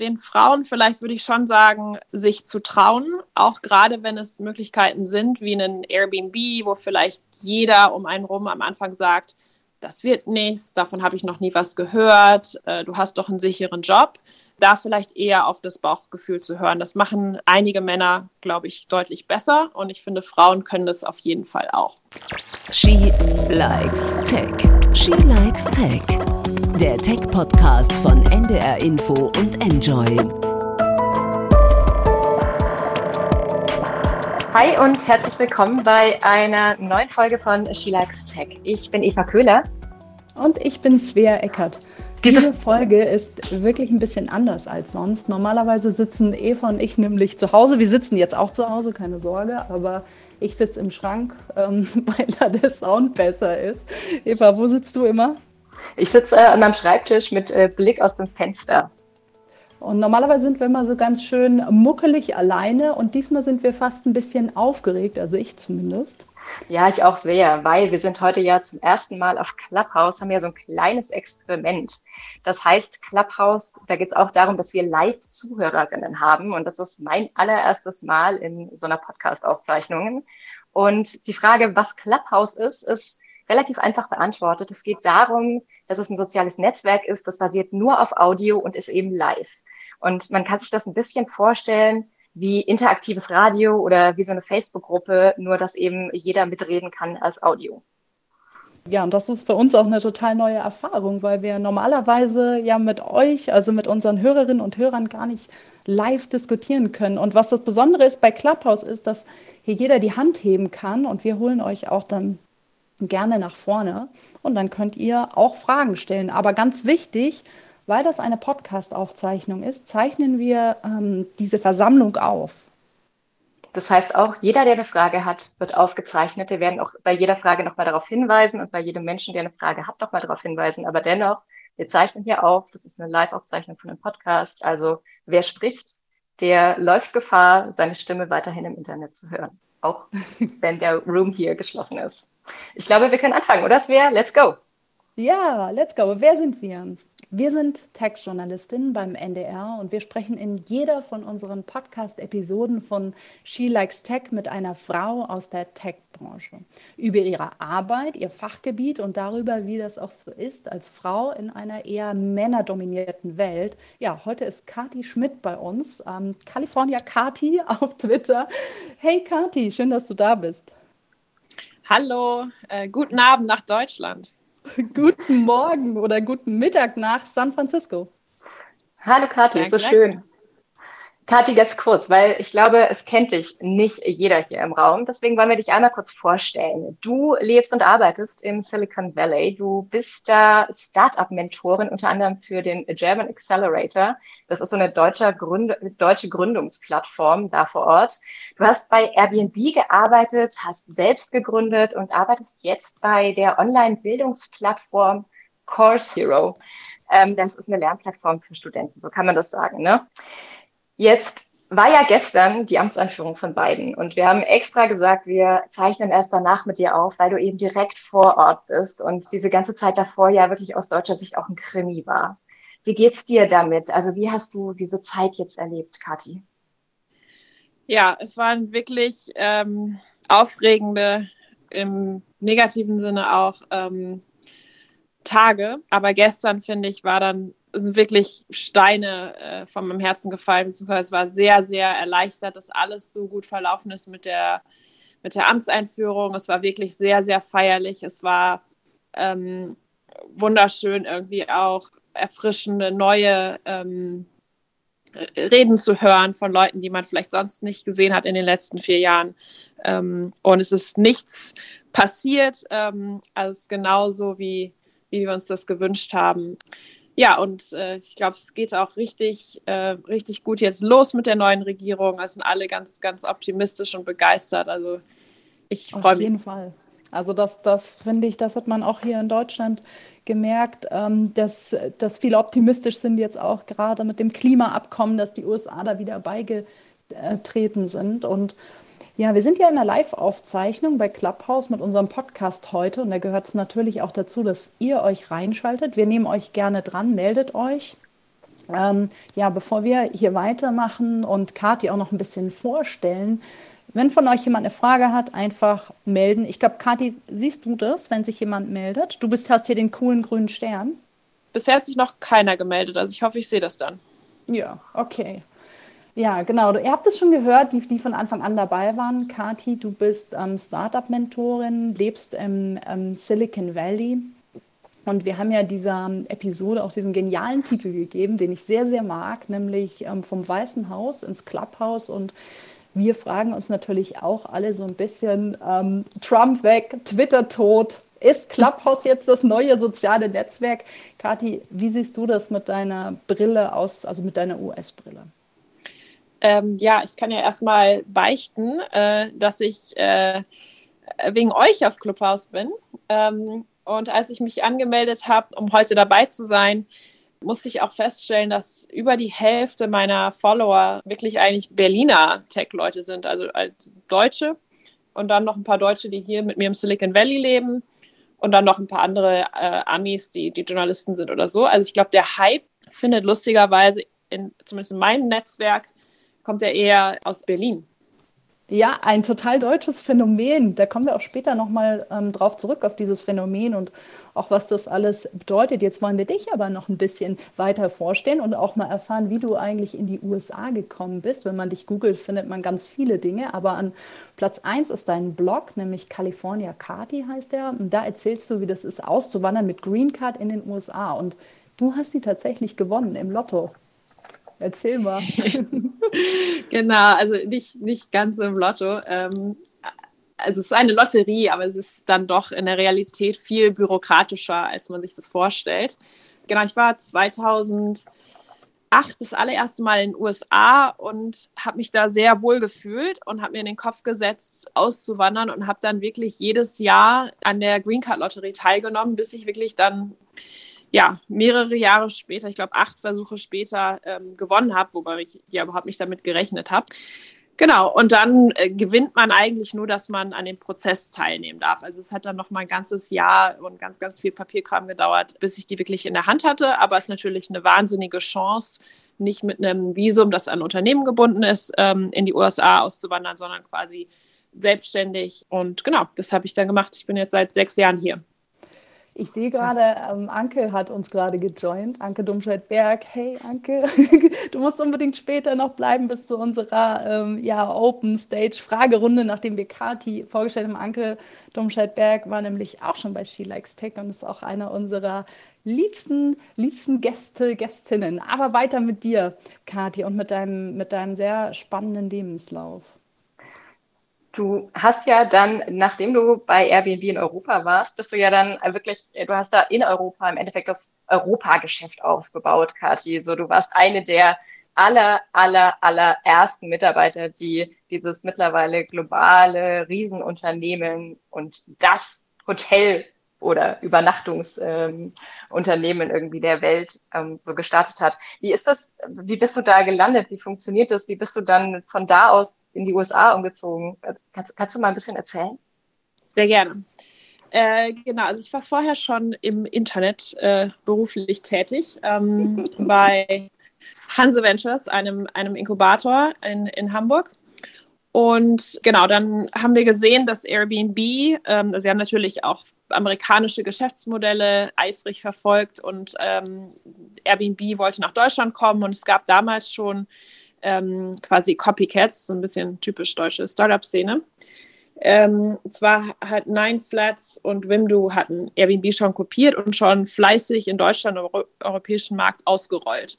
den Frauen vielleicht würde ich schon sagen, sich zu trauen, auch gerade wenn es Möglichkeiten sind wie ein Airbnb, wo vielleicht jeder um einen rum am Anfang sagt, das wird nichts, davon habe ich noch nie was gehört, äh, du hast doch einen sicheren Job da vielleicht eher auf das Bauchgefühl zu hören. Das machen einige Männer, glaube ich, deutlich besser und ich finde, Frauen können das auf jeden Fall auch. She likes Tech. She likes Tech. Der Tech-Podcast von NDR Info und Enjoy. Hi und herzlich willkommen bei einer neuen Folge von She Likes Tech. Ich bin Eva Köhler. Und ich bin Svea Eckert. Diese Folge ist wirklich ein bisschen anders als sonst. Normalerweise sitzen Eva und ich nämlich zu Hause. Wir sitzen jetzt auch zu Hause, keine Sorge, aber ich sitze im Schrank, ähm, weil da der Sound besser ist. Eva, wo sitzt du immer? Ich sitze äh, an meinem Schreibtisch mit äh, Blick aus dem Fenster. Und normalerweise sind wir immer so ganz schön muckelig alleine und diesmal sind wir fast ein bisschen aufgeregt, also ich zumindest. Ja, ich auch sehr, weil wir sind heute ja zum ersten Mal auf Clubhouse, haben ja so ein kleines Experiment. Das heißt, Clubhouse, da geht es auch darum, dass wir Live-Zuhörerinnen haben. Und das ist mein allererstes Mal in so einer Podcast-Aufzeichnung. Und die Frage, was Clubhouse ist, ist relativ einfach beantwortet. Es geht darum, dass es ein soziales Netzwerk ist, das basiert nur auf Audio und ist eben live. Und man kann sich das ein bisschen vorstellen, wie interaktives Radio oder wie so eine Facebook-Gruppe, nur dass eben jeder mitreden kann als Audio. Ja, und das ist für uns auch eine total neue Erfahrung, weil wir normalerweise ja mit euch, also mit unseren Hörerinnen und Hörern gar nicht live diskutieren können. Und was das Besondere ist bei Clubhouse ist, dass hier jeder die Hand heben kann und wir holen euch auch dann gerne nach vorne und dann könnt ihr auch Fragen stellen. Aber ganz wichtig, weil das eine Podcast-Aufzeichnung ist, zeichnen wir ähm, diese Versammlung auf. Das heißt auch, jeder, der eine Frage hat, wird aufgezeichnet. Wir werden auch bei jeder Frage nochmal darauf hinweisen und bei jedem Menschen, der eine Frage hat, nochmal darauf hinweisen. Aber dennoch, wir zeichnen hier auf. Das ist eine Live-Aufzeichnung von einem Podcast. Also wer spricht, der läuft Gefahr, seine Stimme weiterhin im Internet zu hören. Auch wenn der Room hier geschlossen ist. Ich glaube, wir können anfangen, oder Svea? Let's go! Ja, let's go. Wer sind wir? Wir sind Tech-Journalistinnen beim NDR und wir sprechen in jeder von unseren Podcast-Episoden von She Likes Tech mit einer Frau aus der Tech-Branche über ihre Arbeit, ihr Fachgebiet und darüber, wie das auch so ist als Frau in einer eher männerdominierten Welt. Ja, heute ist Kati Schmidt bei uns, ähm, California Kati auf Twitter. Hey Kati, schön, dass du da bist. Hallo, äh, guten Abend nach Deutschland. Guten Morgen oder guten Mittag nach San Francisco. Hallo Kathi, so schön. Kathi, ganz kurz, weil ich glaube, es kennt dich nicht jeder hier im Raum. Deswegen wollen wir dich einmal kurz vorstellen. Du lebst und arbeitest im Silicon Valley. Du bist da Startup-Mentorin unter anderem für den German Accelerator. Das ist so eine deutsche, Gründ deutsche Gründungsplattform da vor Ort. Du hast bei Airbnb gearbeitet, hast selbst gegründet und arbeitest jetzt bei der Online-Bildungsplattform Course Hero. Ähm, das ist eine Lernplattform für Studenten, so kann man das sagen. Ne? Jetzt war ja gestern die Amtsanführung von beiden und wir haben extra gesagt, wir zeichnen erst danach mit dir auf, weil du eben direkt vor Ort bist und diese ganze Zeit davor ja wirklich aus deutscher Sicht auch ein Krimi war. Wie geht's dir damit? Also wie hast du diese Zeit jetzt erlebt, Kathi? Ja, es waren wirklich ähm, aufregende, im negativen Sinne auch ähm, Tage. Aber gestern, finde ich, war dann sind wirklich Steine äh, von meinem Herzen gefallen, beziehungsweise war sehr, sehr erleichtert, dass alles so gut verlaufen ist mit der, mit der Amtseinführung. Es war wirklich sehr, sehr feierlich. Es war ähm, wunderschön, irgendwie auch erfrischende, neue ähm, Reden zu hören von Leuten, die man vielleicht sonst nicht gesehen hat in den letzten vier Jahren. Ähm, und es ist nichts passiert. Ähm, also es ist genauso, wie, wie wir uns das gewünscht haben. Ja, und äh, ich glaube, es geht auch richtig, äh, richtig gut jetzt los mit der neuen Regierung. Es sind alle ganz, ganz optimistisch und begeistert. Also ich freue mich. Auf jeden Fall. Also das, das finde ich, das hat man auch hier in Deutschland gemerkt, ähm, dass, dass viele optimistisch sind jetzt auch gerade mit dem Klimaabkommen, dass die USA da wieder beigetreten sind. Und ja, wir sind ja in einer Live-Aufzeichnung bei Clubhouse mit unserem Podcast heute und da gehört es natürlich auch dazu, dass ihr euch reinschaltet. Wir nehmen euch gerne dran, meldet euch. Ähm, ja, bevor wir hier weitermachen und Kathi auch noch ein bisschen vorstellen, wenn von euch jemand eine Frage hat, einfach melden. Ich glaube, Kathi, siehst du das, wenn sich jemand meldet? Du bist, hast hier den coolen grünen Stern. Bisher hat sich noch keiner gemeldet, also ich hoffe, ich sehe das dann. Ja, okay. Ja, genau. Ihr habt es schon gehört, die, die von Anfang an dabei waren. Kati, du bist ähm, Startup-Mentorin, lebst im ähm, Silicon Valley. Und wir haben ja dieser Episode auch diesen genialen Titel gegeben, den ich sehr, sehr mag, nämlich ähm, vom Weißen Haus ins Clubhouse. Und wir fragen uns natürlich auch alle so ein bisschen, ähm, Trump weg, Twitter tot. Ist Clubhouse jetzt das neue soziale Netzwerk? Kathi, wie siehst du das mit deiner Brille aus, also mit deiner US-Brille? Ähm, ja, ich kann ja erstmal beichten, äh, dass ich äh, wegen euch auf Clubhouse bin. Ähm, und als ich mich angemeldet habe, um heute dabei zu sein, musste ich auch feststellen, dass über die Hälfte meiner Follower wirklich eigentlich Berliner Tech-Leute sind, also als Deutsche. Und dann noch ein paar Deutsche, die hier mit mir im Silicon Valley leben. Und dann noch ein paar andere äh, Amis, die, die Journalisten sind oder so. Also ich glaube, der Hype findet lustigerweise, in, zumindest in meinem Netzwerk, kommt er eher aus Berlin. Ja, ein total deutsches Phänomen. Da kommen wir auch später nochmal ähm, drauf zurück, auf dieses Phänomen und auch was das alles bedeutet. Jetzt wollen wir dich aber noch ein bisschen weiter vorstellen und auch mal erfahren, wie du eigentlich in die USA gekommen bist. Wenn man dich googelt, findet man ganz viele Dinge. Aber an Platz 1 ist dein Blog, nämlich California Carty heißt der. Und da erzählst du, wie das ist, auszuwandern mit Green Card in den USA. Und du hast sie tatsächlich gewonnen im Lotto. Erzähl mal. genau, also nicht, nicht ganz im Lotto. Ähm, also es ist eine Lotterie, aber es ist dann doch in der Realität viel bürokratischer, als man sich das vorstellt. Genau, ich war 2008 das allererste Mal in den USA und habe mich da sehr wohl gefühlt und habe mir in den Kopf gesetzt, auszuwandern und habe dann wirklich jedes Jahr an der Green Card Lotterie teilgenommen, bis ich wirklich dann ja, mehrere Jahre später, ich glaube acht Versuche später, ähm, gewonnen habe, wobei ich ja überhaupt nicht damit gerechnet habe. Genau, und dann äh, gewinnt man eigentlich nur, dass man an dem Prozess teilnehmen darf. Also es hat dann noch mal ein ganzes Jahr und ganz, ganz viel Papierkram gedauert, bis ich die wirklich in der Hand hatte. Aber es ist natürlich eine wahnsinnige Chance, nicht mit einem Visum, das an Unternehmen gebunden ist, ähm, in die USA auszuwandern, sondern quasi selbstständig. Und genau, das habe ich dann gemacht. Ich bin jetzt seit sechs Jahren hier. Ich sehe gerade, ähm, Anke hat uns gerade gejoint. Anke Domscheit-Berg. Hey, Anke, du musst unbedingt später noch bleiben bis zu unserer ähm, ja, Open Stage Fragerunde, nachdem wir Kati vorgestellt haben. Anke Domscheit-Berg war nämlich auch schon bei She Likes Tech und ist auch einer unserer liebsten, liebsten Gäste, Gästinnen. Aber weiter mit dir, Kati, und mit deinem, mit deinem sehr spannenden Lebenslauf. Du hast ja dann, nachdem du bei Airbnb in Europa warst, bist du ja dann wirklich, du hast da in Europa im Endeffekt das Europageschäft aufgebaut, Kathi. So, du warst eine der aller, aller, aller ersten Mitarbeiter, die dieses mittlerweile globale Riesenunternehmen und das Hotel oder Übernachtungsunternehmen ähm, irgendwie der Welt ähm, so gestartet hat. Wie ist das, wie bist du da gelandet? Wie funktioniert das? Wie bist du dann von da aus in die USA umgezogen? Kannst, kannst du mal ein bisschen erzählen? Sehr gerne. Äh, genau, also ich war vorher schon im Internet äh, beruflich tätig ähm, bei Hanse Ventures, einem, einem Inkubator in, in Hamburg. Und genau, dann haben wir gesehen, dass Airbnb, ähm, wir haben natürlich auch amerikanische Geschäftsmodelle eifrig verfolgt und ähm, Airbnb wollte nach Deutschland kommen und es gab damals schon ähm, quasi Copycats, so ein bisschen typisch deutsche Startup-Szene. Ähm, zwar hat Nine Flats und Wimdu hatten Airbnb schon kopiert und schon fleißig in Deutschland und Euro europäischen Markt ausgerollt.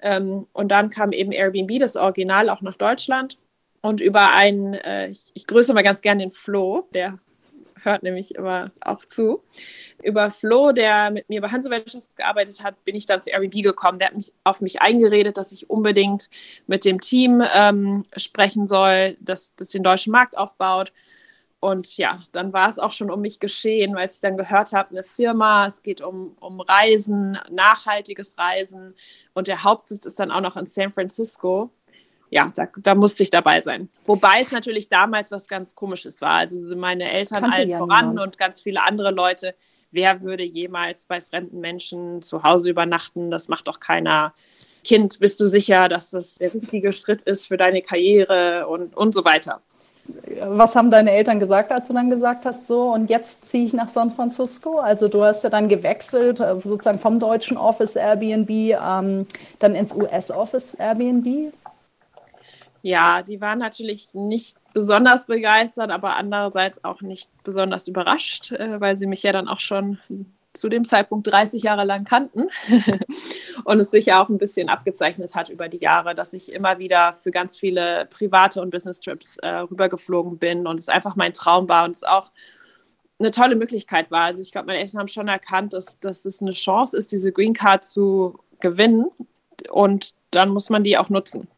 Ähm, und dann kam eben Airbnb, das Original, auch nach Deutschland und über einen, äh, ich, ich grüße mal ganz gerne den Flo, der hört nämlich immer auch zu. Über Flo, der mit mir bei Hanse Ventures gearbeitet hat, bin ich dann zu Airbnb gekommen. Der hat mich auf mich eingeredet, dass ich unbedingt mit dem Team ähm, sprechen soll, dass das den deutschen Markt aufbaut. Und ja, dann war es auch schon um mich geschehen, weil ich dann gehört habe, eine Firma, es geht um, um Reisen, nachhaltiges Reisen und der Hauptsitz ist dann auch noch in San Francisco ja, da, da musste ich dabei sein. Wobei es natürlich damals was ganz Komisches war. Also meine Eltern Kannte allen ja voran niemand. und ganz viele andere Leute. Wer würde jemals bei fremden Menschen zu Hause übernachten? Das macht doch keiner. Kind, bist du sicher, dass das der richtige Schritt ist für deine Karriere und, und so weiter. Was haben deine Eltern gesagt, als du dann gesagt hast, so und jetzt ziehe ich nach San Francisco? Also du hast ja dann gewechselt, äh, sozusagen vom deutschen Office Airbnb ähm, dann ins US Office Airbnb. Ja, die waren natürlich nicht besonders begeistert, aber andererseits auch nicht besonders überrascht, äh, weil sie mich ja dann auch schon zu dem Zeitpunkt 30 Jahre lang kannten und es sich ja auch ein bisschen abgezeichnet hat über die Jahre, dass ich immer wieder für ganz viele private und Business-Trips äh, rübergeflogen bin und es einfach mein Traum war und es auch eine tolle Möglichkeit war. Also ich glaube, meine Eltern haben schon erkannt, dass, dass es eine Chance ist, diese Green Card zu gewinnen und dann muss man die auch nutzen.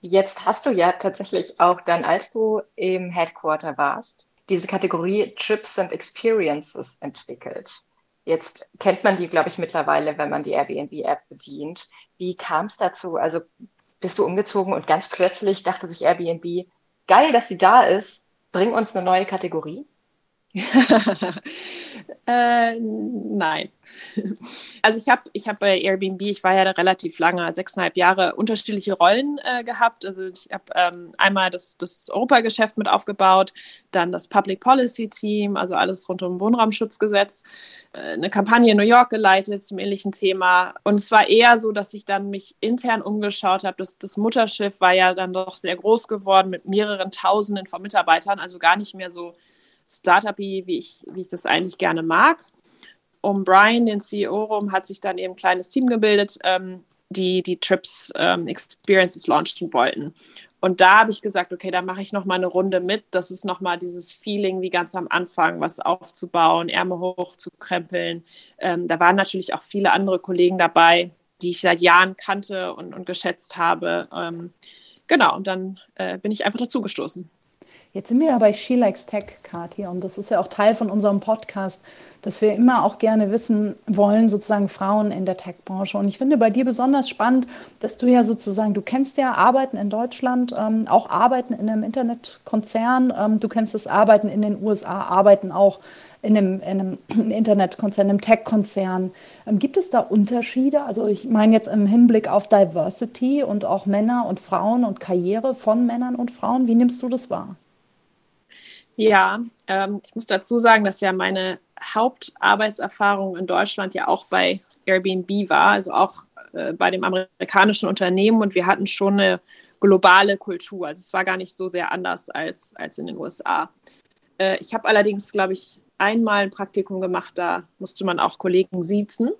Jetzt hast du ja tatsächlich auch dann, als du im Headquarter warst, diese Kategorie Trips and Experiences entwickelt. Jetzt kennt man die, glaube ich, mittlerweile, wenn man die Airbnb-App bedient. Wie kam es dazu? Also bist du umgezogen und ganz plötzlich dachte sich Airbnb, geil, dass sie da ist, bring uns eine neue Kategorie? äh, nein. Also ich habe ich hab bei Airbnb, ich war ja da relativ lange, sechseinhalb Jahre, unterschiedliche Rollen äh, gehabt. Also ich habe ähm, einmal das, das Europageschäft mit aufgebaut, dann das Public Policy Team, also alles rund um Wohnraumschutzgesetz, äh, eine Kampagne in New York geleitet zum ähnlichen Thema. Und es war eher so, dass ich dann mich intern umgeschaut habe. Das, das Mutterschiff war ja dann doch sehr groß geworden mit mehreren Tausenden von Mitarbeitern, also gar nicht mehr so startup wie ich, wie ich das eigentlich gerne mag. Um Brian, den CEO, rum hat sich dann eben ein kleines Team gebildet, ähm, die die Trips ähm, Experiences launchen wollten. Und da habe ich gesagt, okay, da mache ich noch mal eine Runde mit. Das ist noch mal dieses Feeling wie ganz am Anfang, was aufzubauen, Ärmel hochzukrempeln. Ähm, da waren natürlich auch viele andere Kollegen dabei, die ich seit Jahren kannte und, und geschätzt habe. Ähm, genau, und dann äh, bin ich einfach dazugestoßen. Jetzt sind wir ja bei She Likes Tech, Kathi, und das ist ja auch Teil von unserem Podcast, dass wir immer auch gerne wissen wollen, sozusagen Frauen in der Tech-Branche. Und ich finde bei dir besonders spannend, dass du ja sozusagen, du kennst ja Arbeiten in Deutschland, ähm, auch Arbeiten in einem Internetkonzern, ähm, du kennst das Arbeiten in den USA, Arbeiten auch in einem, in einem Internetkonzern, einem Tech-Konzern. Ähm, gibt es da Unterschiede? Also ich meine jetzt im Hinblick auf Diversity und auch Männer und Frauen und Karriere von Männern und Frauen. Wie nimmst du das wahr? Ja, ähm, ich muss dazu sagen, dass ja meine Hauptarbeitserfahrung in Deutschland ja auch bei Airbnb war, also auch äh, bei dem amerikanischen Unternehmen und wir hatten schon eine globale Kultur. Also es war gar nicht so sehr anders als, als in den USA. Äh, ich habe allerdings, glaube ich, einmal ein Praktikum gemacht, da musste man auch Kollegen siezen,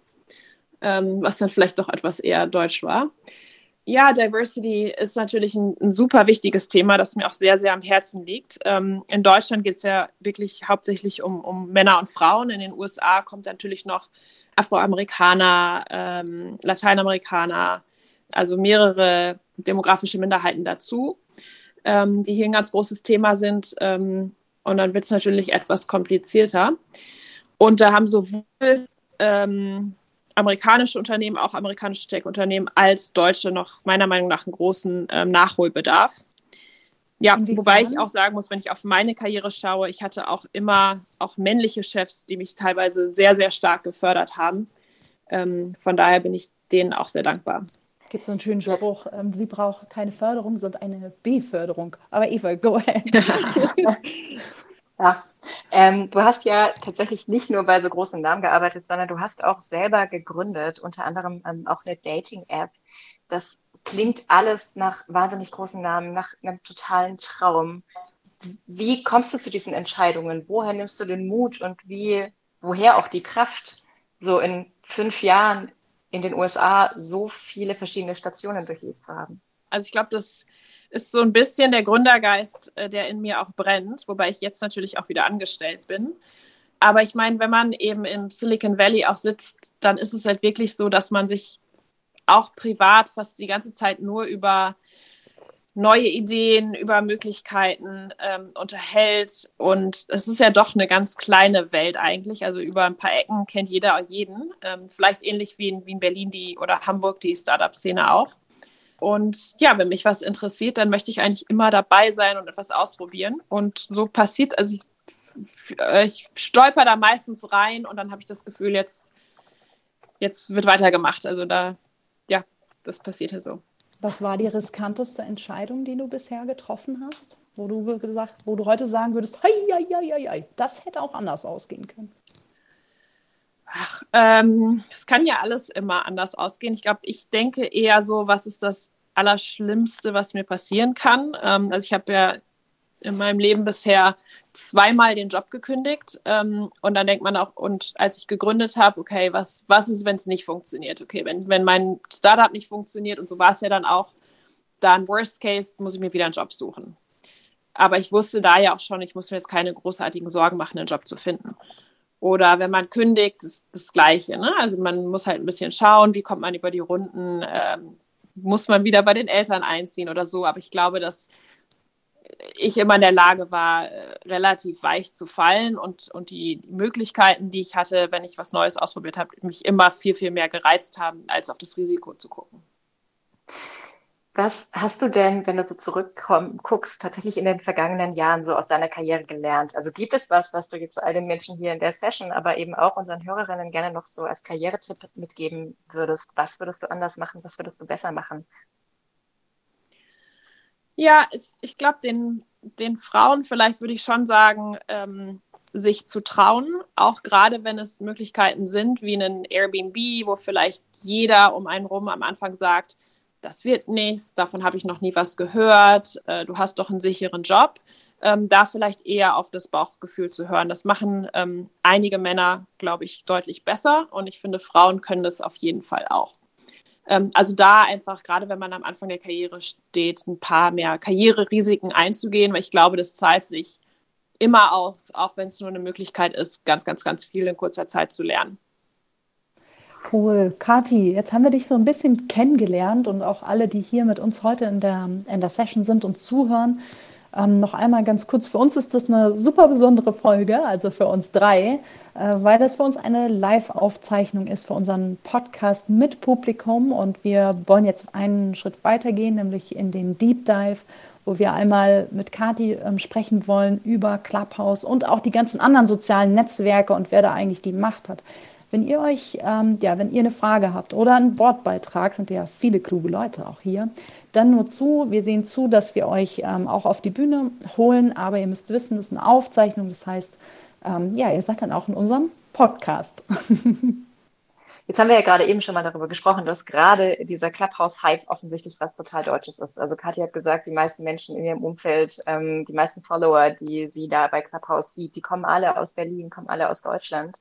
ähm, was dann vielleicht doch etwas eher deutsch war. Ja, Diversity ist natürlich ein, ein, super wichtiges Thema, das mir auch sehr, sehr am Herzen liegt. Ähm, in Deutschland geht es ja wirklich hauptsächlich um, um, Männer und Frauen. In den USA kommt natürlich noch Afroamerikaner, ähm, Lateinamerikaner, also mehrere demografische Minderheiten dazu, ähm, die hier ein ganz großes Thema sind. Ähm, und dann wird es natürlich etwas komplizierter. Und da haben sowohl ähm, amerikanische Unternehmen, auch amerikanische Tech-Unternehmen, als deutsche noch meiner Meinung nach einen großen ähm, Nachholbedarf. Ja, Inwiefern? wobei ich auch sagen muss, wenn ich auf meine Karriere schaue, ich hatte auch immer auch männliche Chefs, die mich teilweise sehr, sehr stark gefördert haben. Ähm, von daher bin ich denen auch sehr dankbar. Gibt es so einen schönen Spruch, ähm, sie braucht keine Förderung, sondern eine Beförderung. Aber Eva, go ahead. Ja, ähm, du hast ja tatsächlich nicht nur bei so großen Namen gearbeitet, sondern du hast auch selber gegründet, unter anderem ähm, auch eine Dating-App. Das klingt alles nach wahnsinnig großen Namen, nach einem totalen Traum. Wie kommst du zu diesen Entscheidungen? Woher nimmst du den Mut und wie, woher auch die Kraft, so in fünf Jahren in den USA so viele verschiedene Stationen durchlebt zu haben? Also ich glaube, das ist so ein bisschen der Gründergeist, äh, der in mir auch brennt, wobei ich jetzt natürlich auch wieder angestellt bin. Aber ich meine, wenn man eben im Silicon Valley auch sitzt, dann ist es halt wirklich so, dass man sich auch privat fast die ganze Zeit nur über neue Ideen, über Möglichkeiten ähm, unterhält. Und es ist ja doch eine ganz kleine Welt eigentlich. Also über ein paar Ecken kennt jeder jeden. Ähm, vielleicht ähnlich wie in, wie in Berlin die oder Hamburg die Startup-Szene auch. Und ja, wenn mich was interessiert, dann möchte ich eigentlich immer dabei sein und etwas ausprobieren. Und so passiert, also ich, äh, ich stolper da meistens rein und dann habe ich das Gefühl, jetzt, jetzt wird weitergemacht. Also da, ja, das passierte so. Was war die riskanteste Entscheidung, die du bisher getroffen hast? Wo du gesagt, wo du heute sagen würdest, hei, hei, hei, hei, das hätte auch anders ausgehen können. Ach, ähm, es kann ja alles immer anders ausgehen. Ich glaube, ich denke eher so, was ist das Allerschlimmste, was mir passieren kann. Ähm, also ich habe ja in meinem Leben bisher zweimal den Job gekündigt ähm, und dann denkt man auch, und als ich gegründet habe, okay, was, was ist, wenn es nicht funktioniert? Okay, wenn, wenn mein Startup nicht funktioniert und so war es ja dann auch, dann worst case muss ich mir wieder einen Job suchen. Aber ich wusste da ja auch schon, ich muss mir jetzt keine großartigen Sorgen machen, einen Job zu finden. Oder wenn man kündigt, ist das Gleiche. Ne? Also man muss halt ein bisschen schauen, wie kommt man über die Runden, ähm, muss man wieder bei den Eltern einziehen oder so. Aber ich glaube, dass ich immer in der Lage war, äh, relativ weich zu fallen und, und die Möglichkeiten, die ich hatte, wenn ich was Neues ausprobiert habe, mich immer viel, viel mehr gereizt haben, als auf das Risiko zu gucken. Was hast du denn, wenn du so zurückguckst, tatsächlich in den vergangenen Jahren so aus deiner Karriere gelernt? Also gibt es was, was du jetzt all den Menschen hier in der Session, aber eben auch unseren Hörerinnen gerne noch so als Karrieretipp mitgeben würdest? Was würdest du anders machen? Was würdest du besser machen? Ja, ich glaube, den, den Frauen vielleicht würde ich schon sagen, ähm, sich zu trauen, auch gerade wenn es Möglichkeiten sind wie ein Airbnb, wo vielleicht jeder um einen rum am Anfang sagt, das wird nichts, davon habe ich noch nie was gehört, äh, du hast doch einen sicheren Job. Ähm, da vielleicht eher auf das Bauchgefühl zu hören. Das machen ähm, einige Männer, glaube ich, deutlich besser und ich finde, Frauen können das auf jeden Fall auch. Ähm, also da einfach, gerade wenn man am Anfang der Karriere steht, ein paar mehr Karriererisiken einzugehen, weil ich glaube, das zahlt sich immer aus, auch wenn es nur eine Möglichkeit ist, ganz, ganz, ganz viel in kurzer Zeit zu lernen. Cool. Kati, jetzt haben wir dich so ein bisschen kennengelernt und auch alle, die hier mit uns heute in der, in der Session sind und zuhören. Ähm, noch einmal ganz kurz, für uns ist das eine super besondere Folge, also für uns drei, äh, weil das für uns eine Live-Aufzeichnung ist für unseren Podcast mit Publikum und wir wollen jetzt einen Schritt weitergehen, nämlich in den Deep Dive, wo wir einmal mit Kati ähm, sprechen wollen über Clubhouse und auch die ganzen anderen sozialen Netzwerke und wer da eigentlich die Macht hat. Wenn ihr euch, ähm, ja, wenn ihr eine Frage habt oder einen Wortbeitrag, sind ja viele kluge Leute auch hier, dann nur zu. Wir sehen zu, dass wir euch ähm, auch auf die Bühne holen, aber ihr müsst wissen, das ist eine Aufzeichnung. Das heißt, ähm, ja, ihr seid dann auch in unserem Podcast. Jetzt haben wir ja gerade eben schon mal darüber gesprochen, dass gerade dieser Clubhouse-Hype offensichtlich was total Deutsches ist. Also Kathi hat gesagt, die meisten Menschen in ihrem Umfeld, ähm, die meisten Follower, die sie da bei Clubhouse sieht, die kommen alle aus Berlin, kommen alle aus Deutschland.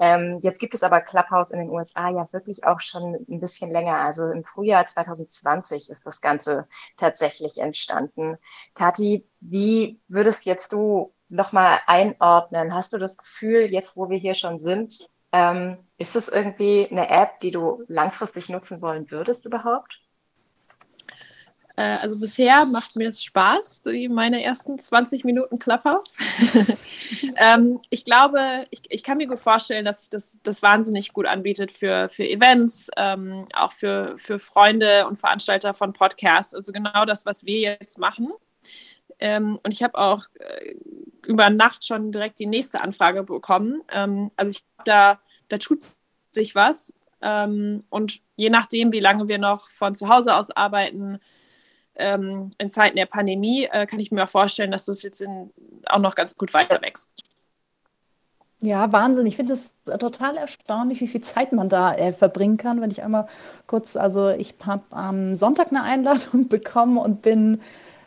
Ähm, jetzt gibt es aber Clubhouse in den USA ja wirklich auch schon ein bisschen länger. Also im Frühjahr 2020 ist das Ganze tatsächlich entstanden. Kathi, wie würdest jetzt du nochmal einordnen? Hast du das Gefühl, jetzt wo wir hier schon sind, ähm, ist das irgendwie eine App, die du langfristig nutzen wollen würdest überhaupt? Äh, also bisher macht mir es Spaß, meine ersten 20 Minuten Clubhouse. ähm, ich glaube, ich, ich, kann mir gut vorstellen, dass sich das, das wahnsinnig gut anbietet für, für Events, ähm, auch für, für Freunde und Veranstalter von Podcasts. Also genau das, was wir jetzt machen. Ähm, und ich habe auch äh, über Nacht schon direkt die nächste Anfrage bekommen. Ähm, also ich da, da tut sich was. Ähm, und je nachdem, wie lange wir noch von zu Hause aus arbeiten, ähm, in Zeiten der Pandemie, äh, kann ich mir vorstellen, dass das jetzt in, auch noch ganz gut weiter wächst. Ja, Wahnsinn. Ich finde es total erstaunlich, wie viel Zeit man da äh, verbringen kann. Wenn ich einmal kurz, also ich habe am Sonntag eine Einladung bekommen und bin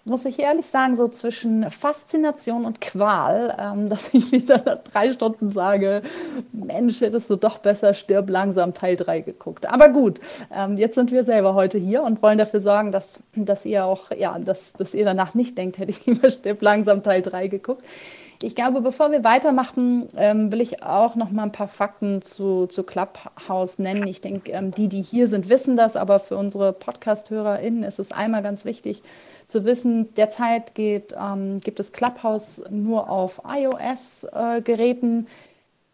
muss ich ehrlich sagen, so zwischen Faszination und Qual, ähm, dass ich wieder nach drei Stunden sage, Mensch, hättest du doch besser Stirb langsam Teil 3 geguckt. Aber gut, ähm, jetzt sind wir selber heute hier und wollen dafür sorgen, dass, dass ihr auch, ja, dass, dass ihr danach nicht denkt, hätte ich lieber Stirb langsam Teil 3 geguckt. Ich glaube, bevor wir weitermachen, ähm, will ich auch noch mal ein paar Fakten zu, zu Clubhouse nennen. Ich denke, ähm, die, die hier sind, wissen das, aber für unsere Podcast-HörerInnen ist es einmal ganz wichtig, zu wissen, derzeit geht, ähm, gibt es Clubhouse nur auf iOS-Geräten.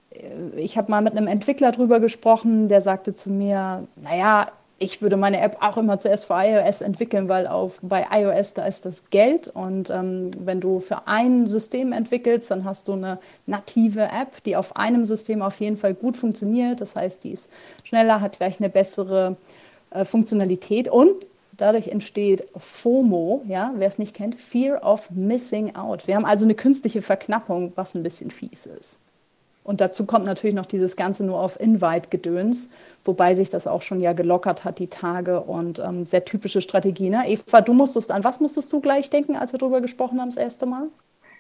Äh, ich habe mal mit einem Entwickler drüber gesprochen, der sagte zu mir, naja, ich würde meine App auch immer zuerst für iOS entwickeln, weil auf, bei iOS da ist das Geld und ähm, wenn du für ein System entwickelst, dann hast du eine native App, die auf einem System auf jeden Fall gut funktioniert. Das heißt, die ist schneller, hat gleich eine bessere äh, Funktionalität und dadurch entsteht FOMO, ja, wer es nicht kennt, Fear of Missing Out. Wir haben also eine künstliche Verknappung, was ein bisschen fies ist. Und dazu kommt natürlich noch dieses Ganze nur auf Invite-Gedöns, wobei sich das auch schon ja gelockert hat, die Tage und ähm, sehr typische Strategie. Ne? Eva, du musstest an was musstest du gleich denken, als wir darüber gesprochen haben das erste Mal?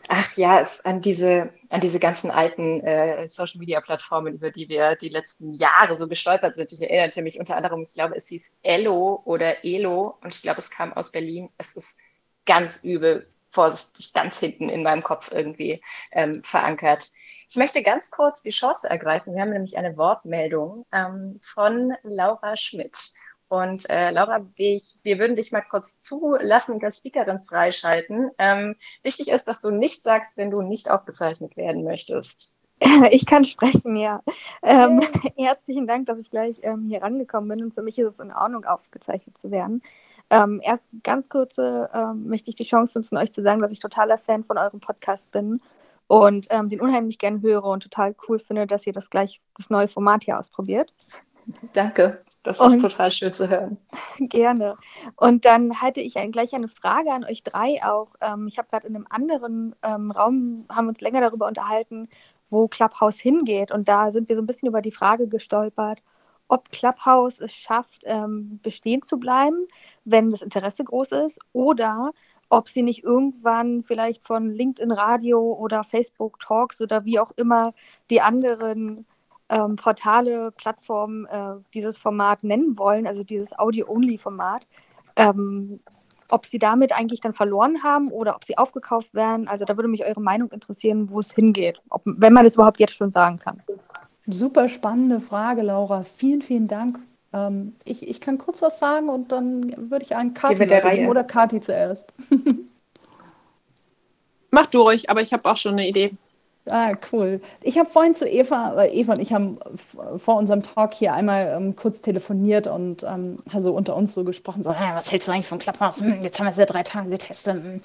Ach ja, es, an diese, an diese ganzen alten äh, Social Media Plattformen, über die wir die letzten Jahre so gestolpert sind. Ich erinnerte mich unter anderem, ich glaube, es hieß Elo oder Elo und ich glaube, es kam aus Berlin. Es ist ganz übel, vorsichtig, ganz hinten in meinem Kopf irgendwie ähm, verankert. Ich möchte ganz kurz die Chance ergreifen. Wir haben nämlich eine Wortmeldung ähm, von Laura Schmidt. Und äh, Laura, ich, wir würden dich mal kurz zulassen und als Speakerin freischalten. Ähm, wichtig ist, dass du nicht sagst, wenn du nicht aufgezeichnet werden möchtest. Ich kann sprechen, ja. Ähm, herzlichen Dank, dass ich gleich ähm, hier rangekommen bin und für mich ist es in Ordnung, aufgezeichnet zu werden. Ähm, erst ganz kurze ähm, möchte ich die Chance nutzen, euch zu sagen, dass ich totaler Fan von eurem Podcast bin und ähm, den unheimlich gern höre und total cool finde, dass ihr das gleich das neue Format hier ausprobiert. Danke. Das ist total schön zu hören. Gerne. Und dann hatte ich ein, gleich eine Frage an euch drei auch. Ähm, ich habe gerade in einem anderen ähm, Raum, haben uns länger darüber unterhalten, wo Clubhouse hingeht. Und da sind wir so ein bisschen über die Frage gestolpert, ob Clubhouse es schafft, ähm, bestehen zu bleiben, wenn das Interesse groß ist, oder ob sie nicht irgendwann vielleicht von LinkedIn Radio oder Facebook Talks oder wie auch immer die anderen ähm, Portale, Plattformen äh, dieses Format nennen wollen, also dieses Audio-Only-Format, ähm, ob sie damit eigentlich dann verloren haben oder ob sie aufgekauft werden. Also da würde mich eure Meinung interessieren, wo es hingeht, ob, wenn man das überhaupt jetzt schon sagen kann. Super spannende Frage, Laura. Vielen, vielen Dank. Ähm, ich, ich kann kurz was sagen und dann würde ich einen Kati geben oder Kati zuerst. Mach du ruhig, aber ich habe auch schon eine Idee. Ah, cool. Ich habe vorhin zu Eva, weil Eva und ich haben vor unserem Talk hier einmal ähm, kurz telefoniert und ähm, also unter uns so gesprochen, so, hey, was hältst du eigentlich von Clubhouse? Hm, jetzt haben wir es ja drei Tage getestet hm.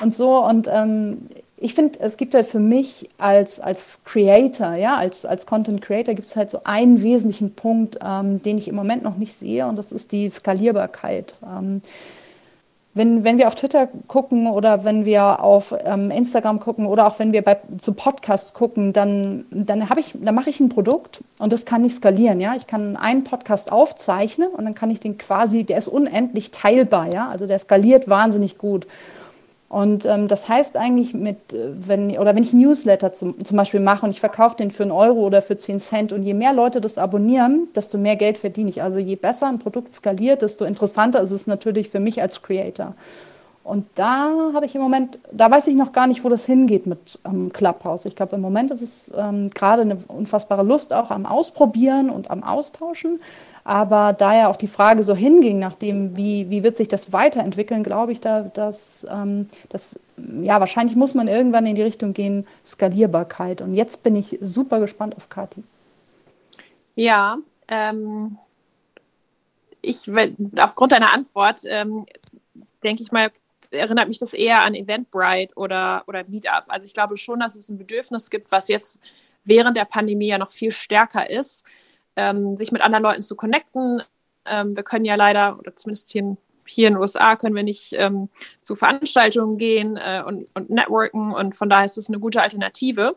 und so. Und ähm, ich finde, es gibt halt für mich als, als Creator, ja, als, als Content Creator gibt es halt so einen wesentlichen Punkt, ähm, den ich im Moment noch nicht sehe und das ist die Skalierbarkeit. Ähm, wenn, wenn wir auf Twitter gucken oder wenn wir auf ähm, Instagram gucken oder auch wenn wir bei, zu Podcasts gucken, dann, dann, dann mache ich ein Produkt und das kann ich skalieren. Ja? Ich kann einen Podcast aufzeichnen und dann kann ich den quasi, der ist unendlich teilbar. Ja? Also der skaliert wahnsinnig gut. Und ähm, das heißt eigentlich mit, wenn, oder wenn ich Newsletter zum, zum Beispiel mache und ich verkaufe den für einen Euro oder für 10 Cent und je mehr Leute das abonnieren, desto mehr Geld verdiene ich. Also je besser ein Produkt skaliert, desto interessanter ist es natürlich für mich als Creator. Und da habe ich im Moment, da weiß ich noch gar nicht, wo das hingeht mit ähm, Clubhouse. Ich glaube, im Moment ist es ähm, gerade eine unfassbare Lust auch am Ausprobieren und am Austauschen. Aber da ja auch die Frage so hinging, nachdem, wie, wie wird sich das weiterentwickeln, glaube ich, da, dass, ähm, dass, ja, wahrscheinlich muss man irgendwann in die Richtung gehen, Skalierbarkeit. Und jetzt bin ich super gespannt auf Kati. Ja, ähm, ich, aufgrund deiner Antwort, ähm, denke ich mal, erinnert mich das eher an Eventbrite oder, oder Meetup. Also ich glaube schon, dass es ein Bedürfnis gibt, was jetzt während der Pandemie ja noch viel stärker ist, ähm, sich mit anderen Leuten zu connecten. Ähm, wir können ja leider, oder zumindest hier in, hier in den USA, können wir nicht ähm, zu Veranstaltungen gehen äh, und, und networken und von daher ist es eine gute Alternative.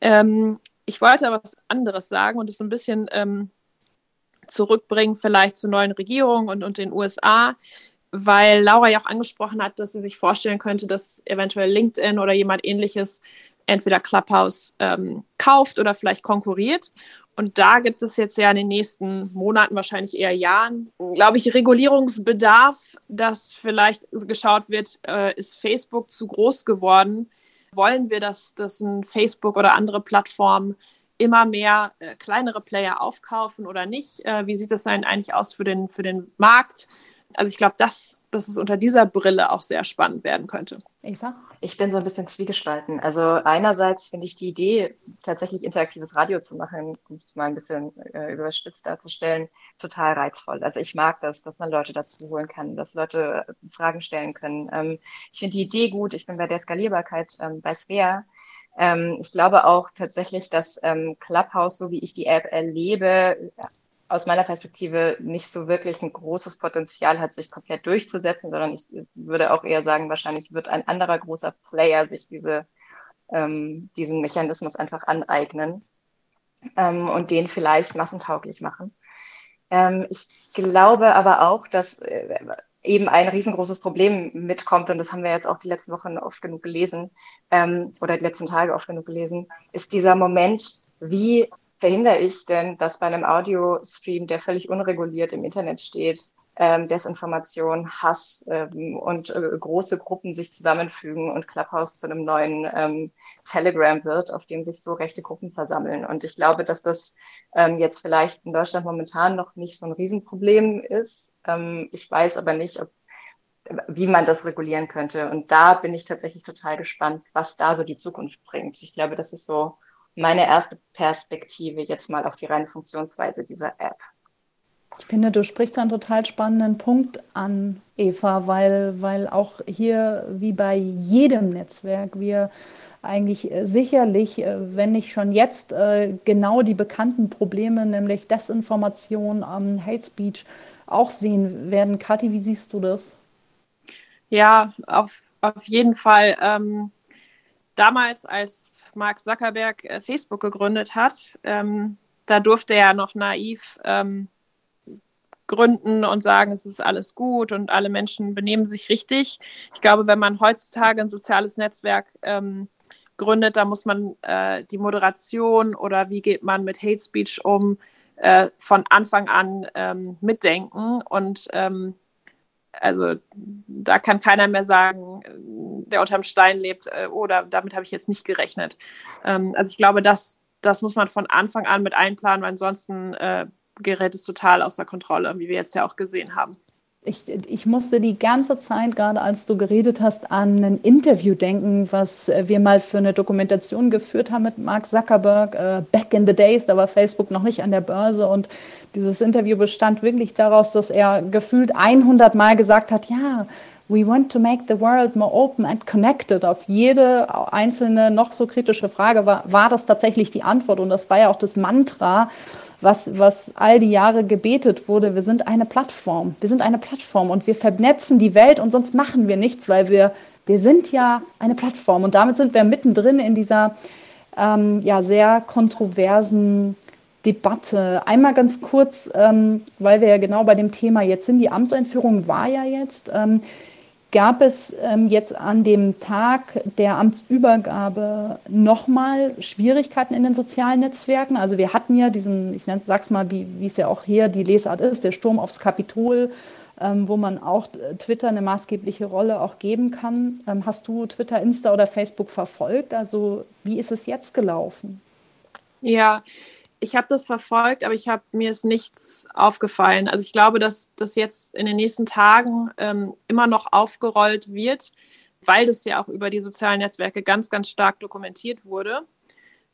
Ähm, ich wollte aber was anderes sagen und es ein bisschen ähm, zurückbringen, vielleicht zur neuen Regierung und, und den USA, weil Laura ja auch angesprochen hat, dass sie sich vorstellen könnte, dass eventuell LinkedIn oder jemand ähnliches entweder Clubhouse ähm, kauft oder vielleicht konkurriert. Und da gibt es jetzt ja in den nächsten Monaten, wahrscheinlich eher Jahren, glaube ich, Regulierungsbedarf, dass vielleicht geschaut wird, äh, ist Facebook zu groß geworden? Wollen wir, dass, dass ein Facebook oder andere Plattformen immer mehr äh, kleinere Player aufkaufen oder nicht? Äh, wie sieht das denn eigentlich aus für den, für den Markt? Also ich glaube, dass, dass es unter dieser Brille auch sehr spannend werden könnte. Eva? Ich bin so ein bisschen zwiegespalten. Also einerseits finde ich die Idee, tatsächlich interaktives Radio zu machen, um es mal ein bisschen äh, überspitzt darzustellen, total reizvoll. Also ich mag das, dass man Leute dazu holen kann, dass Leute äh, Fragen stellen können. Ähm, ich finde die Idee gut. Ich bin bei der Skalierbarkeit ähm, bei Svea. Ähm, ich glaube auch tatsächlich, dass ähm, Clubhouse, so wie ich die App erlebe, aus meiner Perspektive nicht so wirklich ein großes Potenzial hat, sich komplett durchzusetzen, sondern ich würde auch eher sagen, wahrscheinlich wird ein anderer großer Player sich diese, ähm, diesen Mechanismus einfach aneignen ähm, und den vielleicht massentauglich machen. Ähm, ich glaube aber auch, dass äh, eben ein riesengroßes Problem mitkommt, und das haben wir jetzt auch die letzten Wochen oft genug gelesen, ähm, oder die letzten Tage oft genug gelesen, ist dieser Moment, wie verhindere ich denn, dass bei einem Audio-Stream, der völlig unreguliert im Internet steht, ähm, Desinformation, Hass ähm, und äh, große Gruppen sich zusammenfügen und Clubhouse zu einem neuen ähm, Telegram wird, auf dem sich so rechte Gruppen versammeln. Und ich glaube, dass das ähm, jetzt vielleicht in Deutschland momentan noch nicht so ein Riesenproblem ist. Ähm, ich weiß aber nicht, ob wie man das regulieren könnte. Und da bin ich tatsächlich total gespannt, was da so die Zukunft bringt. Ich glaube, das ist so meine erste Perspektive jetzt mal auf die reine Funktionsweise dieser App. Ich finde, du sprichst einen total spannenden Punkt an, Eva, weil, weil auch hier, wie bei jedem Netzwerk, wir eigentlich äh, sicherlich, äh, wenn nicht schon jetzt, äh, genau die bekannten Probleme, nämlich Desinformation, Hate Speech, auch sehen werden. Kathi, wie siehst du das? Ja, auf, auf jeden Fall. Ähm, damals, als Mark Zuckerberg äh, Facebook gegründet hat, ähm, da durfte er noch naiv ähm, gründen und sagen, es ist alles gut und alle Menschen benehmen sich richtig. Ich glaube, wenn man heutzutage ein soziales Netzwerk ähm, gründet, da muss man äh, die Moderation oder wie geht man mit Hate Speech um, äh, von Anfang an ähm, mitdenken und ähm, also da kann keiner mehr sagen, der unterm Stein lebt äh, oder damit habe ich jetzt nicht gerechnet. Ähm, also ich glaube, das, das muss man von Anfang an mit einplanen, weil ansonsten äh, gerät es total außer Kontrolle, wie wir jetzt ja auch gesehen haben. Ich, ich, musste die ganze Zeit, gerade als du geredet hast, an ein Interview denken, was wir mal für eine Dokumentation geführt haben mit Mark Zuckerberg, äh, back in the days, da war Facebook noch nicht an der Börse. Und dieses Interview bestand wirklich daraus, dass er gefühlt 100 Mal gesagt hat, ja, we want to make the world more open and connected. Auf jede einzelne noch so kritische Frage war, war das tatsächlich die Antwort. Und das war ja auch das Mantra was, was all die Jahre gebetet wurde. Wir sind eine Plattform. Wir sind eine Plattform und wir vernetzen die Welt und sonst machen wir nichts, weil wir, wir sind ja eine Plattform. Und damit sind wir mittendrin in dieser ähm, ja, sehr kontroversen Debatte. Einmal ganz kurz, ähm, weil wir ja genau bei dem Thema jetzt sind. Die Amtseinführung war ja jetzt. Ähm, Gab es ähm, jetzt an dem Tag der Amtsübergabe nochmal Schwierigkeiten in den sozialen Netzwerken? Also wir hatten ja diesen, ich nenne, sag's mal, wie, es ja auch hier die Lesart ist, der Sturm aufs Kapitol, ähm, wo man auch Twitter eine maßgebliche Rolle auch geben kann. Ähm, hast du Twitter, Insta oder Facebook verfolgt? Also wie ist es jetzt gelaufen? Ja, ich habe das verfolgt, aber ich habe mir ist nichts aufgefallen. Also ich glaube, dass das jetzt in den nächsten Tagen ähm, immer noch aufgerollt wird, weil das ja auch über die sozialen Netzwerke ganz, ganz stark dokumentiert wurde.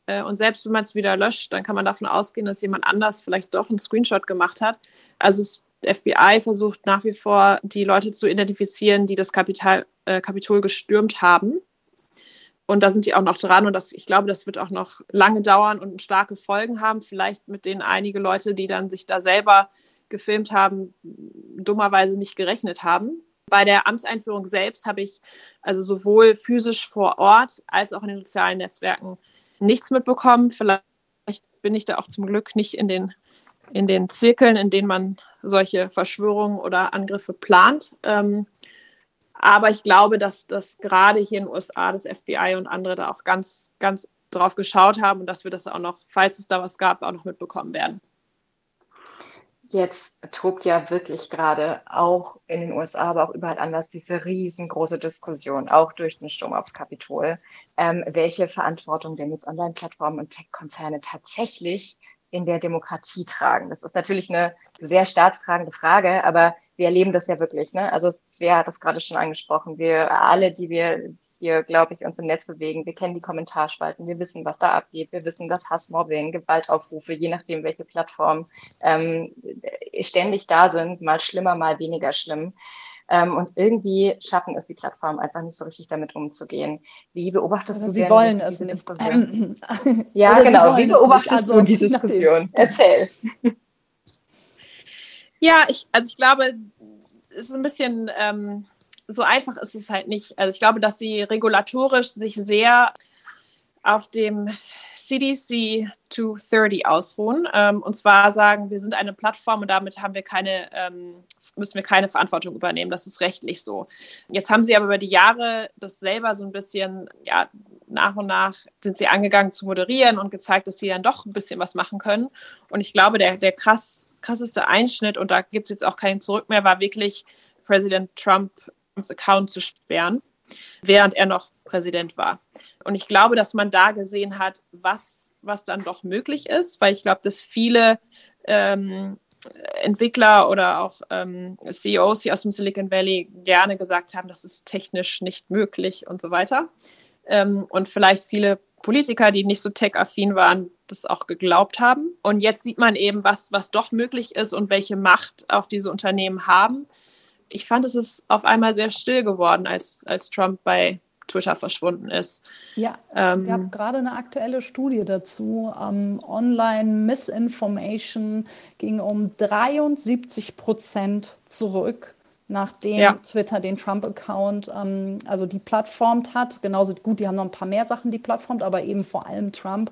Äh, und selbst wenn man es wieder löscht, dann kann man davon ausgehen, dass jemand anders vielleicht doch einen Screenshot gemacht hat. Also das FBI versucht nach wie vor, die Leute zu identifizieren, die das Kapital, äh, Kapitol gestürmt haben. Und da sind die auch noch dran und das, ich glaube, das wird auch noch lange dauern und starke Folgen haben. Vielleicht mit denen einige Leute, die dann sich da selber gefilmt haben, dummerweise nicht gerechnet haben. Bei der Amtseinführung selbst habe ich also sowohl physisch vor Ort als auch in den sozialen Netzwerken nichts mitbekommen. Vielleicht bin ich da auch zum Glück nicht in den, in den Zirkeln, in denen man solche Verschwörungen oder Angriffe plant. Ähm, aber ich glaube, dass das gerade hier in den USA das FBI und andere da auch ganz, ganz drauf geschaut haben und dass wir das auch noch, falls es da was gab, auch noch mitbekommen werden. Jetzt tobt ja wirklich gerade auch in den USA, aber auch überall anders diese riesengroße Diskussion, auch durch den Sturm aufs Kapitol, ähm, welche Verantwortung denn jetzt Online-Plattformen und Tech-Konzerne tatsächlich in der Demokratie tragen? Das ist natürlich eine sehr staatstragende Frage, aber wir erleben das ja wirklich. Ne? Also Svea hat das gerade schon angesprochen. Wir alle, die wir hier, glaube ich, uns im Netz bewegen, wir kennen die Kommentarspalten, wir wissen, was da abgeht, wir wissen, dass Hassmobbing, Gewaltaufrufe, je nachdem, welche Plattform ähm, ständig da sind, mal schlimmer, mal weniger schlimm. Ähm, und irgendwie schaffen es die Plattformen einfach nicht so richtig damit umzugehen. Wie beobachtest Oder du sie denn wollen es nicht. Diskussion? ja, Oder genau. Wie beobachtest also, du die Diskussion? Erzähl. Ja, ich, also ich glaube, es ist ein bisschen ähm, so einfach ist es halt nicht. Also ich glaube, dass sie regulatorisch sich sehr auf dem CDC 230 ausruhen. Ähm, und zwar sagen, wir sind eine Plattform und damit haben wir keine, ähm, müssen wir keine Verantwortung übernehmen. Das ist rechtlich so. Jetzt haben sie aber über die Jahre das selber so ein bisschen, ja, nach und nach sind sie angegangen zu moderieren und gezeigt, dass sie dann doch ein bisschen was machen können. Und ich glaube, der, der krass, krasseste Einschnitt, und da gibt es jetzt auch keinen Zurück mehr, war wirklich Präsident Trumps Account zu sperren, während er noch Präsident war. Und ich glaube, dass man da gesehen hat, was, was dann doch möglich ist, weil ich glaube, dass viele ähm, Entwickler oder auch ähm, CEOs hier aus dem Silicon Valley gerne gesagt haben, das ist technisch nicht möglich und so weiter. Ähm, und vielleicht viele Politiker, die nicht so tech-affin waren, das auch geglaubt haben. Und jetzt sieht man eben, was, was doch möglich ist und welche Macht auch diese Unternehmen haben. Ich fand, es ist auf einmal sehr still geworden, als, als Trump bei Twitter verschwunden ist. Ja, ähm, wir haben gerade eine aktuelle Studie dazu. Ähm, Online Misinformation ging um 73 Prozent zurück, nachdem ja. Twitter den Trump-Account, ähm, also die plattformt hat. Genauso gut, die haben noch ein paar mehr Sachen, die plattformt, aber eben vor allem Trump.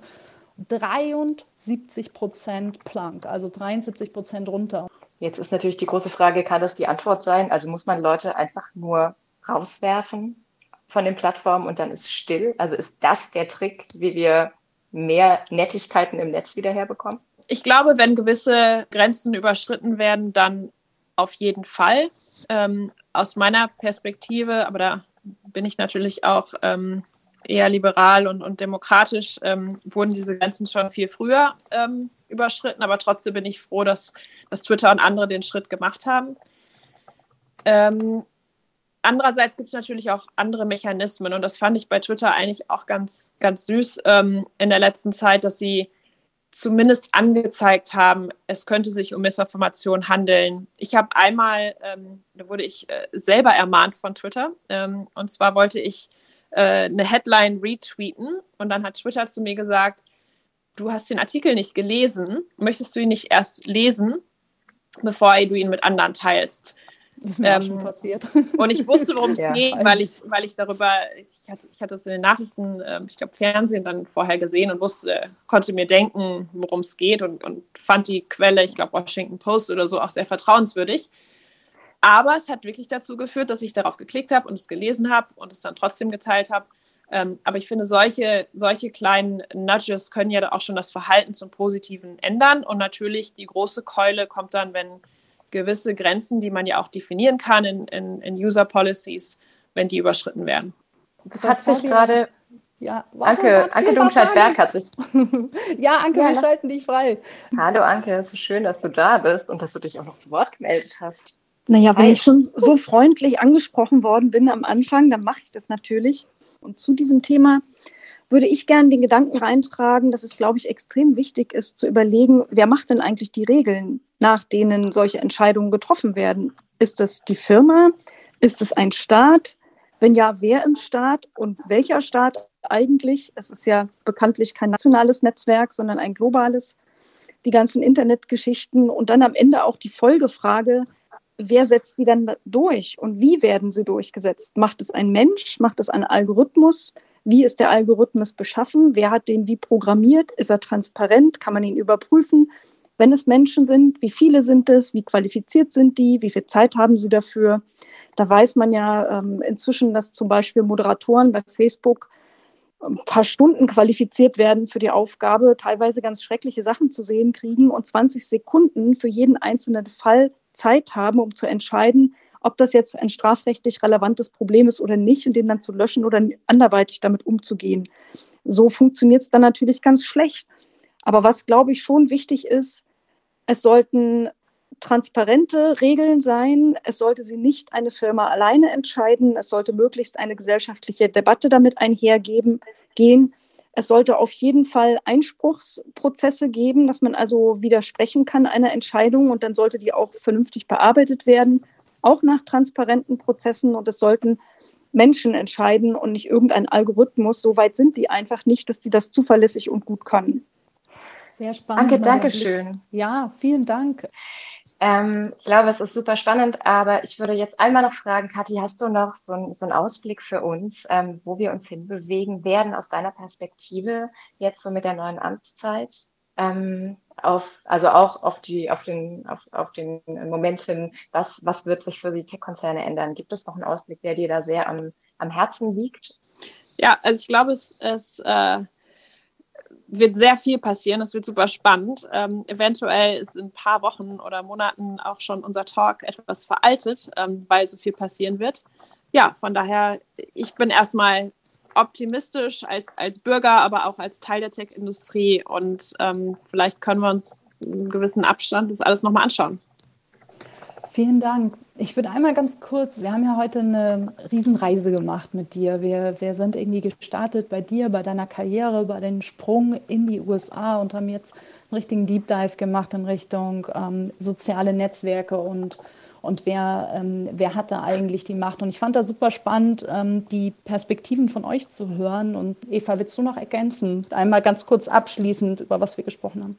73 Prozent plank, also 73 Prozent runter. Jetzt ist natürlich die große Frage, kann das die Antwort sein? Also muss man Leute einfach nur rauswerfen? Von den Plattformen und dann ist still? Also ist das der Trick, wie wir mehr Nettigkeiten im Netz wieder herbekommen? Ich glaube, wenn gewisse Grenzen überschritten werden, dann auf jeden Fall. Ähm, aus meiner Perspektive, aber da bin ich natürlich auch ähm, eher liberal und, und demokratisch, ähm, wurden diese Grenzen schon viel früher ähm, überschritten. Aber trotzdem bin ich froh, dass, dass Twitter und andere den Schritt gemacht haben. Andererseits gibt es natürlich auch andere Mechanismen und das fand ich bei Twitter eigentlich auch ganz, ganz süß ähm, in der letzten Zeit, dass sie zumindest angezeigt haben, es könnte sich um Missinformation handeln. Ich habe einmal, ähm, da wurde ich äh, selber ermahnt von Twitter ähm, und zwar wollte ich äh, eine Headline retweeten und dann hat Twitter zu mir gesagt, du hast den Artikel nicht gelesen, möchtest du ihn nicht erst lesen, bevor du ihn mit anderen teilst? Das ist mir ähm, auch schon passiert. Und ich wusste, worum es ja. geht, weil ich, weil ich darüber, ich hatte, ich hatte es in den Nachrichten, äh, ich glaube Fernsehen dann vorher gesehen und wusste, konnte mir denken, worum es geht und, und fand die Quelle, ich glaube Washington Post oder so, auch sehr vertrauenswürdig. Aber es hat wirklich dazu geführt, dass ich darauf geklickt habe und es gelesen habe und es dann trotzdem geteilt habe. Ähm, aber ich finde, solche, solche kleinen Nudges können ja auch schon das Verhalten zum Positiven ändern. Und natürlich die große Keule kommt dann, wenn gewisse Grenzen, die man ja auch definieren kann in, in, in User Policies, wenn die überschritten werden. Das hat sich gerade. Ja, Anke, Anke Domscheit-Berg hat sich. ja, Anke, ja, wir schalten dich frei. Hallo Anke, es ist schön, dass du da bist und dass du dich auch noch zu Wort gemeldet hast. Naja, wenn ich schon so freundlich angesprochen worden bin am Anfang, dann mache ich das natürlich. Und zu diesem Thema würde ich gerne den Gedanken reintragen, dass es, glaube ich, extrem wichtig ist zu überlegen, wer macht denn eigentlich die Regeln, nach denen solche Entscheidungen getroffen werden? Ist es die Firma? Ist es ein Staat? Wenn ja, wer im Staat und welcher Staat eigentlich? Es ist ja bekanntlich kein nationales Netzwerk, sondern ein globales. Die ganzen Internetgeschichten und dann am Ende auch die Folgefrage, wer setzt sie dann durch und wie werden sie durchgesetzt? Macht es ein Mensch? Macht es ein Algorithmus? Wie ist der Algorithmus beschaffen? Wer hat den wie programmiert? Ist er transparent? Kann man ihn überprüfen? Wenn es Menschen sind, wie viele sind es? Wie qualifiziert sind die? Wie viel Zeit haben sie dafür? Da weiß man ja ähm, inzwischen, dass zum Beispiel Moderatoren bei Facebook ein paar Stunden qualifiziert werden für die Aufgabe, teilweise ganz schreckliche Sachen zu sehen kriegen und 20 Sekunden für jeden einzelnen Fall Zeit haben, um zu entscheiden, ob das jetzt ein strafrechtlich relevantes Problem ist oder nicht und den dann zu löschen oder anderweitig damit umzugehen. So funktioniert es dann natürlich ganz schlecht. Aber was, glaube ich, schon wichtig ist, es sollten transparente Regeln sein. Es sollte sie nicht eine Firma alleine entscheiden. Es sollte möglichst eine gesellschaftliche Debatte damit einhergehen. Gehen. Es sollte auf jeden Fall Einspruchsprozesse geben, dass man also widersprechen kann einer Entscheidung und dann sollte die auch vernünftig bearbeitet werden auch nach transparenten Prozessen und es sollten Menschen entscheiden und nicht irgendein Algorithmus. So weit sind die einfach nicht, dass die das zuverlässig und gut können. Sehr spannend. Danke, danke schön. Ja, vielen Dank. Ähm, ich glaube, es ist super spannend, aber ich würde jetzt einmal noch fragen, Kathi, hast du noch so, ein, so einen Ausblick für uns, ähm, wo wir uns hinbewegen werden aus deiner Perspektive jetzt so mit der neuen Amtszeit? Ähm, auf, also auch auf die, auf den, auf, auf den Moment hin, was, was wird sich für die Tech-Konzerne ändern? Gibt es noch einen Ausblick, der dir da sehr am, am Herzen liegt? Ja, also ich glaube, es, es äh, wird sehr viel passieren. Es wird super spannend. Ähm, eventuell ist in ein paar Wochen oder Monaten auch schon unser Talk etwas veraltet, ähm, weil so viel passieren wird. Ja, von daher, ich bin erstmal optimistisch als, als Bürger, aber auch als Teil der Tech-Industrie und ähm, vielleicht können wir uns einen gewissen Abstand das alles nochmal anschauen. Vielen Dank. Ich würde einmal ganz kurz, wir haben ja heute eine Riesenreise gemacht mit dir. Wir, wir sind irgendwie gestartet bei dir, bei deiner Karriere, bei den Sprung in die USA und haben jetzt einen richtigen Deep Dive gemacht in Richtung ähm, soziale Netzwerke und, und wer, ähm, wer hat da eigentlich die Macht. Und ich fand das super spannend, ähm, die Perspektiven von euch zu hören. Und Eva, willst du noch ergänzen? Einmal ganz kurz abschließend, über was wir gesprochen haben.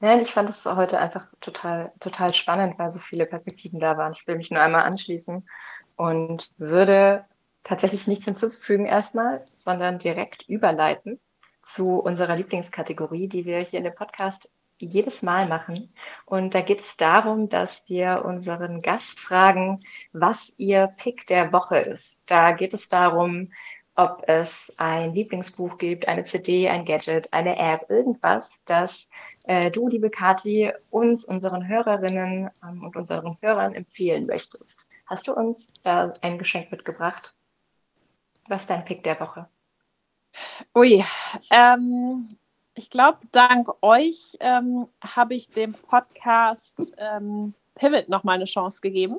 Nein, ich fand es heute einfach total, total spannend, weil so viele Perspektiven da waren. Ich will mich nur einmal anschließen und würde tatsächlich nichts hinzufügen erstmal, sondern direkt überleiten zu unserer Lieblingskategorie, die wir hier in dem Podcast jedes Mal machen. Und da geht es darum, dass wir unseren Gast fragen, was ihr Pick der Woche ist. Da geht es darum, ob es ein Lieblingsbuch gibt, eine CD, ein Gadget, eine App, irgendwas, das äh, du, liebe Kathi, uns, unseren Hörerinnen ähm, und unseren Hörern empfehlen möchtest. Hast du uns da ein Geschenk mitgebracht? Was ist dein Pick der Woche? Ui, ähm, ich glaube, dank euch ähm, habe ich dem Podcast ähm, Pivot noch mal eine Chance gegeben.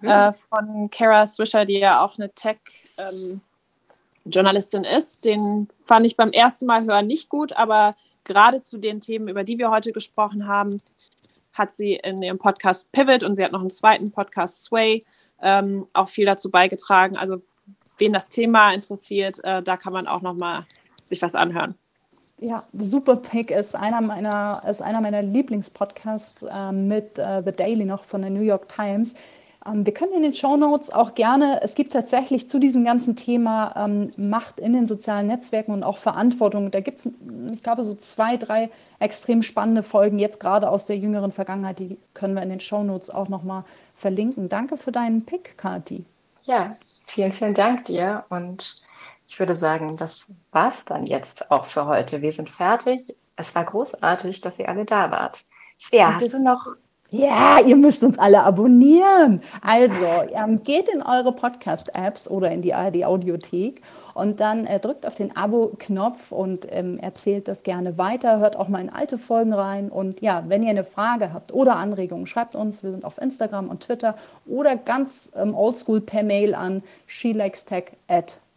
Mhm. Äh, von Kara Swisher, die ja auch eine Tech-Journalistin ähm, ist. Den fand ich beim ersten Mal hören nicht gut, aber gerade zu den Themen, über die wir heute gesprochen haben, hat sie in ihrem Podcast Pivot und sie hat noch einen zweiten Podcast Sway ähm, auch viel dazu beigetragen. Also wen das Thema interessiert, äh, da kann man auch noch mal sich was anhören. Ja, Super Pick ist einer meiner, ist einer meiner Lieblingspodcasts äh, mit äh, The Daily noch von der New York Times. Ähm, wir können in den Show Notes auch gerne, es gibt tatsächlich zu diesem ganzen Thema ähm, Macht in den sozialen Netzwerken und auch Verantwortung, da gibt es, ich glaube, so zwei, drei extrem spannende Folgen, jetzt gerade aus der jüngeren Vergangenheit, die können wir in den Show Notes auch nochmal verlinken. Danke für deinen Pick, Kati. Ja, vielen, vielen Dank dir und ich würde sagen, das war's dann jetzt auch für heute. Wir sind fertig. Es war großartig, dass ihr alle da wart. Svea, hast du noch ja, ihr müsst uns alle abonnieren. Also, ähm, geht in eure Podcast-Apps oder in die ARD-Audiothek und dann äh, drückt auf den Abo-Knopf und ähm, erzählt das gerne weiter. Hört auch mal in alte Folgen rein. Und ja, wenn ihr eine Frage habt oder Anregungen, schreibt uns. Wir sind auf Instagram und Twitter oder ganz ähm, oldschool per Mail an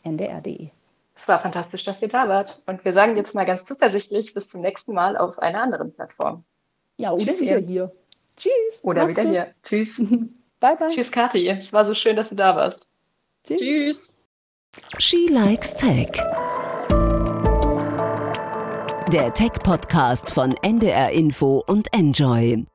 shelextech.ndr.de. Es war fantastisch, dass ihr da wart. Und wir sagen jetzt mal ganz zuversichtlich bis zum nächsten Mal auf einer anderen Plattform. Ja, oder Tschüss, wieder hier. Tschüss. Oder wieder gut. hier. Tschüss. Bye, bye. Tschüss, Kathi. Es war so schön, dass du da warst. Tschüss. Tschüss. She Likes Tech. Der Tech-Podcast von NDR Info und Enjoy.